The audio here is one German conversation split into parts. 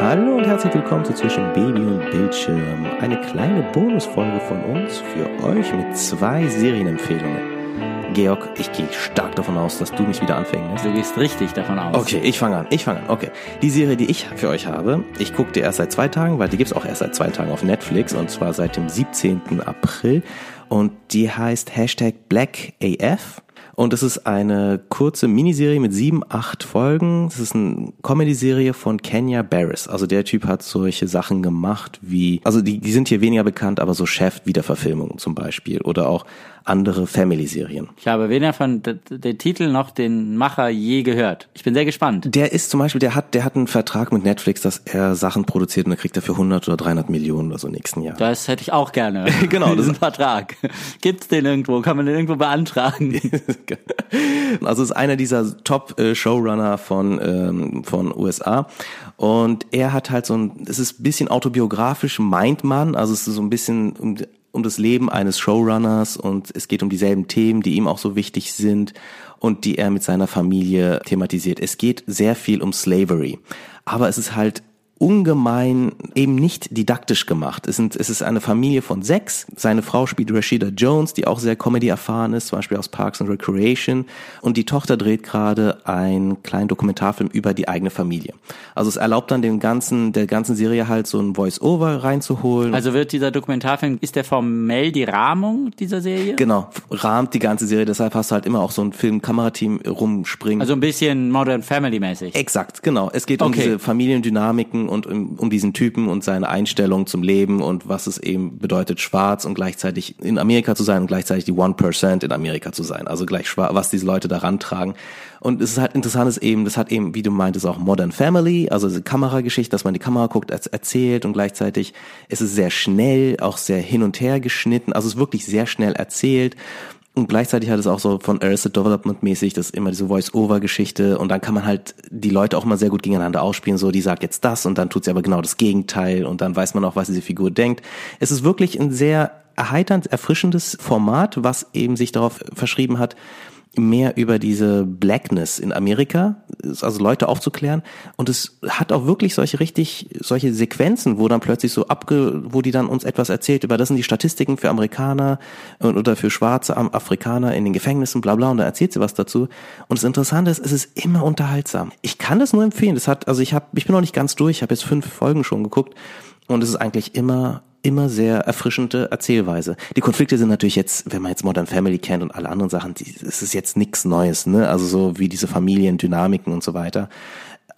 Hallo und herzlich willkommen zu Zwischen Baby und Bildschirm. Eine kleine Bonusfolge von uns für euch mit zwei Serienempfehlungen. Georg, ich gehe stark davon aus, dass du mich wieder anfängst. Du gehst richtig davon aus. Okay, ich fange an. Ich fange an. Okay. Die Serie, die ich für euch habe, ich gucke die erst seit zwei Tagen, weil die gibt's auch erst seit zwei Tagen auf Netflix und zwar seit dem 17. April. Und die heißt Hashtag BlackAF. Und es ist eine kurze Miniserie mit sieben, acht Folgen. Es ist eine Comedy-Serie von Kenya Barris. Also der Typ hat solche Sachen gemacht wie, also die, die sind hier weniger bekannt, aber so Chef-Wiederverfilmungen zum Beispiel. Oder auch andere Family-Serien. Ich habe weder von der Titel noch den Macher je gehört. Ich bin sehr gespannt. Der ist zum Beispiel, der hat, der hat einen Vertrag mit Netflix, dass er Sachen produziert und er kriegt dafür 100 oder 300 Millionen oder so nächsten Jahr. Das hätte ich auch gerne. genau. Diesen Vertrag. Gibt's den irgendwo? Kann man den irgendwo beantragen? also ist einer dieser Top-Showrunner von, ähm, von USA. Und er hat halt so ein, es ist ein bisschen autobiografisch, meint man, also es ist so ein bisschen um um das Leben eines Showrunners und es geht um dieselben Themen, die ihm auch so wichtig sind und die er mit seiner Familie thematisiert. Es geht sehr viel um Slavery. Aber es ist halt ungemein eben nicht didaktisch gemacht. Es, sind, es ist eine Familie von sechs. Seine Frau spielt Rashida Jones, die auch sehr Comedy erfahren ist, zum Beispiel aus Parks and Recreation. Und die Tochter dreht gerade einen kleinen Dokumentarfilm über die eigene Familie. Also es erlaubt dann dem ganzen, der ganzen Serie halt so ein Voice-Over reinzuholen. Also wird dieser Dokumentarfilm, ist der formell die Rahmung dieser Serie? Genau, rahmt die ganze Serie. Deshalb hast du halt immer auch so ein Film-Kamerateam rumspringen. Also ein bisschen Modern Family mäßig. Exakt, genau. Es geht okay. um diese Familiendynamiken und um, um diesen Typen und seine Einstellung zum Leben und was es eben bedeutet, schwarz und gleichzeitig in Amerika zu sein und gleichzeitig die One Percent in Amerika zu sein. Also gleich schwarz, was diese Leute daran tragen. Und es ist halt interessant, ist eben, das hat eben, wie du meintest, auch Modern Family, also diese Kamerageschichte, dass man die Kamera guckt, erzählt und gleichzeitig ist es sehr schnell, auch sehr hin und her geschnitten, also es ist wirklich sehr schnell erzählt. Und gleichzeitig hat es auch so von Arrested Development mäßig, das ist immer diese Voice-Over-Geschichte und dann kann man halt die Leute auch mal sehr gut gegeneinander ausspielen, so die sagt jetzt das und dann tut sie aber genau das Gegenteil und dann weiß man auch, was diese Figur denkt. Es ist wirklich ein sehr erheiternd, erfrischendes Format, was eben sich darauf verschrieben hat, mehr über diese Blackness in Amerika, also Leute aufzuklären. Und es hat auch wirklich solche richtig, solche Sequenzen, wo dann plötzlich so abge, wo die dann uns etwas erzählt über, das sind die Statistiken für Amerikaner oder für schwarze Afrikaner in den Gefängnissen, bla bla, und da erzählt sie was dazu. Und das Interessante ist, es ist immer unterhaltsam. Ich kann das nur empfehlen. Das hat, also ich habe, ich bin noch nicht ganz durch, ich habe jetzt fünf Folgen schon geguckt. Und es ist eigentlich immer immer sehr erfrischende Erzählweise. Die Konflikte sind natürlich jetzt, wenn man jetzt Modern Family kennt und alle anderen Sachen, es ist jetzt nichts Neues, ne? Also so wie diese Familiendynamiken und so weiter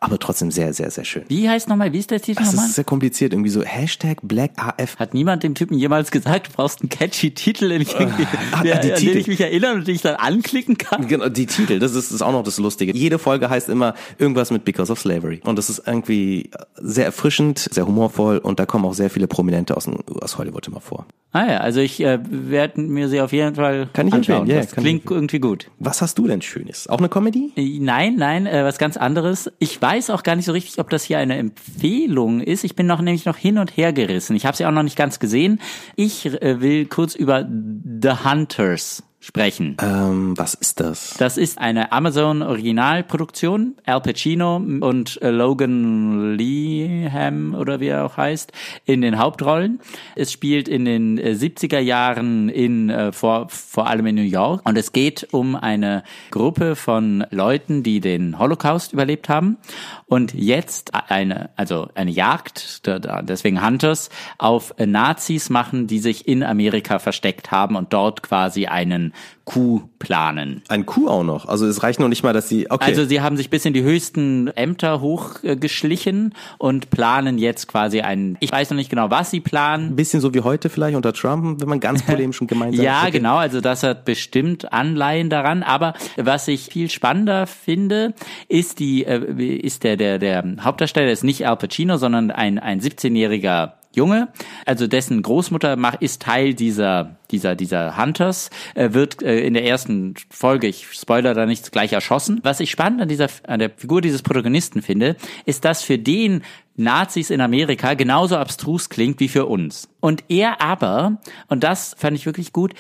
aber trotzdem sehr, sehr, sehr schön. Wie heißt nochmal, wie ist der Titel nochmal? Das ist sehr kompliziert, irgendwie so Hashtag BlackAF. Hat niemand dem Typen jemals gesagt, du brauchst einen catchy Titel, den ich, irgendwie, ah, der, die an Titel. den ich mich erinnere und den ich dann anklicken kann? Genau, die Titel, das ist, ist auch noch das Lustige. Jede Folge heißt immer irgendwas mit Because of Slavery. Und das ist irgendwie sehr erfrischend, sehr humorvoll und da kommen auch sehr viele Prominente aus, aus Hollywood immer vor. Ah ja, also ich äh, werde mir sie auf jeden Fall kann ich anschauen. Ja, das klingt irgendwie gut. Was hast du denn Schönes? Auch eine Comedy? Äh, nein, nein, äh, was ganz anderes. Ich weiß auch gar nicht so richtig, ob das hier eine Empfehlung ist. Ich bin noch nämlich noch hin und her gerissen. Ich habe sie auch noch nicht ganz gesehen. Ich äh, will kurz über The Hunters sprechen. Ähm, was ist das? Das ist eine Amazon Originalproduktion. Al Pacino und Logan Leeham oder wie er auch heißt in den Hauptrollen. Es spielt in den 70er äh, Jahren in äh, vor vor allem in New York und es geht um eine Gruppe von Leuten, die den Holocaust überlebt haben und jetzt eine also eine Jagd deswegen Hunters auf Nazis machen, die sich in Amerika versteckt haben und dort quasi einen Coup planen. Ein Coup auch noch? Also es reicht noch nicht mal, dass sie... Okay. Also sie haben sich bis in die höchsten Ämter hochgeschlichen und planen jetzt quasi einen... Ich weiß noch nicht genau, was sie planen. Ein bisschen so wie heute vielleicht unter Trump, wenn man ganz polemisch und gemeinsam... ja, okay. genau. Also das hat bestimmt Anleihen daran. Aber was ich viel spannender finde, ist die äh, ist der der der Hauptdarsteller ist nicht Al Pacino, sondern ein ein 17-jähriger Junge, also dessen Großmutter ist Teil dieser dieser dieser Hunters, wird äh, in der ersten Folge, ich spoiler da nichts, gleich erschossen. Was ich spannend an dieser an der Figur dieses Protagonisten finde, ist, dass für den Nazis in Amerika genauso abstrus klingt wie für uns. Und er aber, und das fand ich wirklich gut,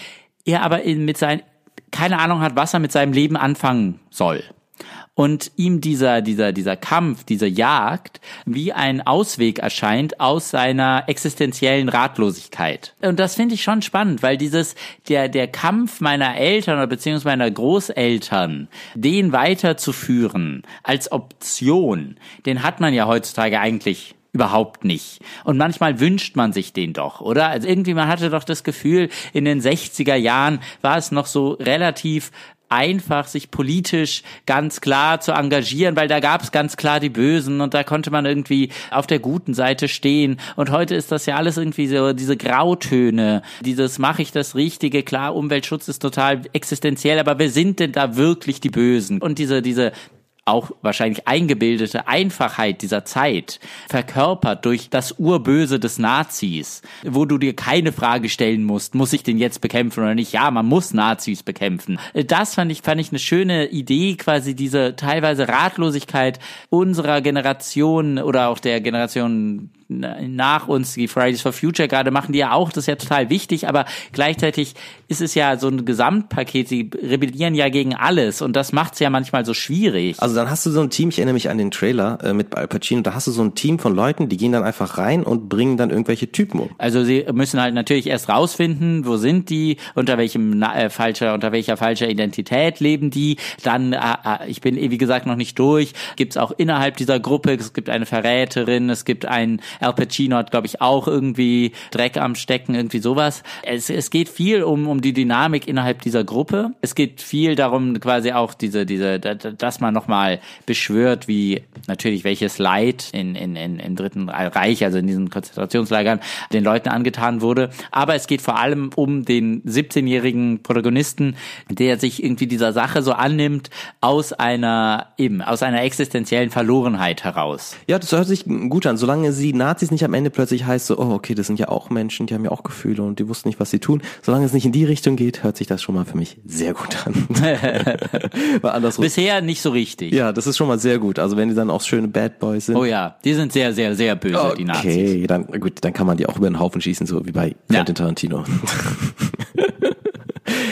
er aber in, mit sein keine Ahnung hat, was er mit seinem Leben anfangen soll. Und ihm dieser, dieser, dieser Kampf, diese Jagd wie ein Ausweg erscheint aus seiner existenziellen Ratlosigkeit. Und das finde ich schon spannend, weil dieses, der, der Kampf meiner Eltern oder beziehungsweise meiner Großeltern, den weiterzuführen als Option, den hat man ja heutzutage eigentlich überhaupt nicht. Und manchmal wünscht man sich den doch, oder? Also irgendwie, man hatte doch das Gefühl, in den 60er Jahren war es noch so relativ einfach, sich politisch ganz klar zu engagieren, weil da gab es ganz klar die Bösen und da konnte man irgendwie auf der guten Seite stehen. Und heute ist das ja alles irgendwie so diese Grautöne, dieses mache ich das Richtige, klar, Umweltschutz ist total existenziell, aber wer sind denn da wirklich die Bösen? Und diese, diese auch wahrscheinlich eingebildete Einfachheit dieser Zeit, verkörpert durch das Urböse des Nazis, wo du dir keine Frage stellen musst, muss ich den jetzt bekämpfen oder nicht? Ja, man muss Nazis bekämpfen. Das fand ich, fand ich eine schöne Idee, quasi diese teilweise Ratlosigkeit unserer Generation oder auch der Generation nach uns, die Fridays for Future gerade machen, die ja auch, das ist ja total wichtig, aber gleichzeitig ist es ja so ein Gesamtpaket, sie rebellieren ja gegen alles und das macht es ja manchmal so schwierig. Also dann hast du so ein Team, ich erinnere mich an den Trailer äh, mit Al Pacino, da hast du so ein Team von Leuten, die gehen dann einfach rein und bringen dann irgendwelche Typen um. Also sie müssen halt natürlich erst rausfinden, wo sind die, unter welchem äh, falscher, unter welcher falscher Identität leben die, dann, äh, äh ich bin wie gesagt noch nicht durch, gibt es auch innerhalb dieser Gruppe, es gibt eine Verräterin, es gibt einen Al Pacino hat, glaube ich, auch irgendwie Dreck am Stecken, irgendwie sowas. Es, es geht viel um, um die Dynamik innerhalb dieser Gruppe. Es geht viel darum, quasi auch diese, diese, dass man nochmal beschwört, wie natürlich welches Leid in, in, in, im Dritten Reich, also in diesen Konzentrationslagern, den Leuten angetan wurde. Aber es geht vor allem um den 17-jährigen Protagonisten, der sich irgendwie dieser Sache so annimmt aus einer, eben, aus einer existenziellen Verlorenheit heraus. Ja, das hört sich gut an. Solange sie nah Nazis nicht am Ende plötzlich heißt so, oh, okay, das sind ja auch Menschen, die haben ja auch Gefühle und die wussten nicht, was sie tun. Solange es nicht in die Richtung geht, hört sich das schon mal für mich sehr gut an. Bisher nicht so richtig. Ja, das ist schon mal sehr gut. Also wenn die dann auch schöne Bad Boys sind. Oh ja, die sind sehr, sehr, sehr böse, okay, die Nazis. Okay, dann gut, dann kann man die auch über den Haufen schießen, so wie bei Quentin ja. Tarantino.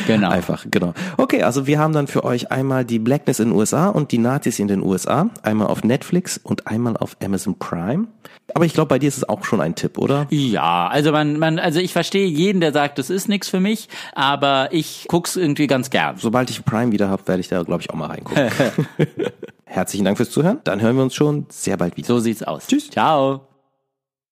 Genau. Einfach, genau. Okay, also wir haben dann für euch einmal die Blackness in den USA und die Nazis in den USA. Einmal auf Netflix und einmal auf Amazon Prime. Aber ich glaube, bei dir ist es auch schon ein Tipp, oder? Ja, also man, man, also ich verstehe jeden, der sagt, das ist nichts für mich, aber ich guck's irgendwie ganz gern. Sobald ich Prime wieder habe, werde ich da, glaube ich, auch mal reingucken. Herzlichen Dank fürs Zuhören. Dann hören wir uns schon sehr bald wieder. So sieht's aus. Tschüss. Ciao.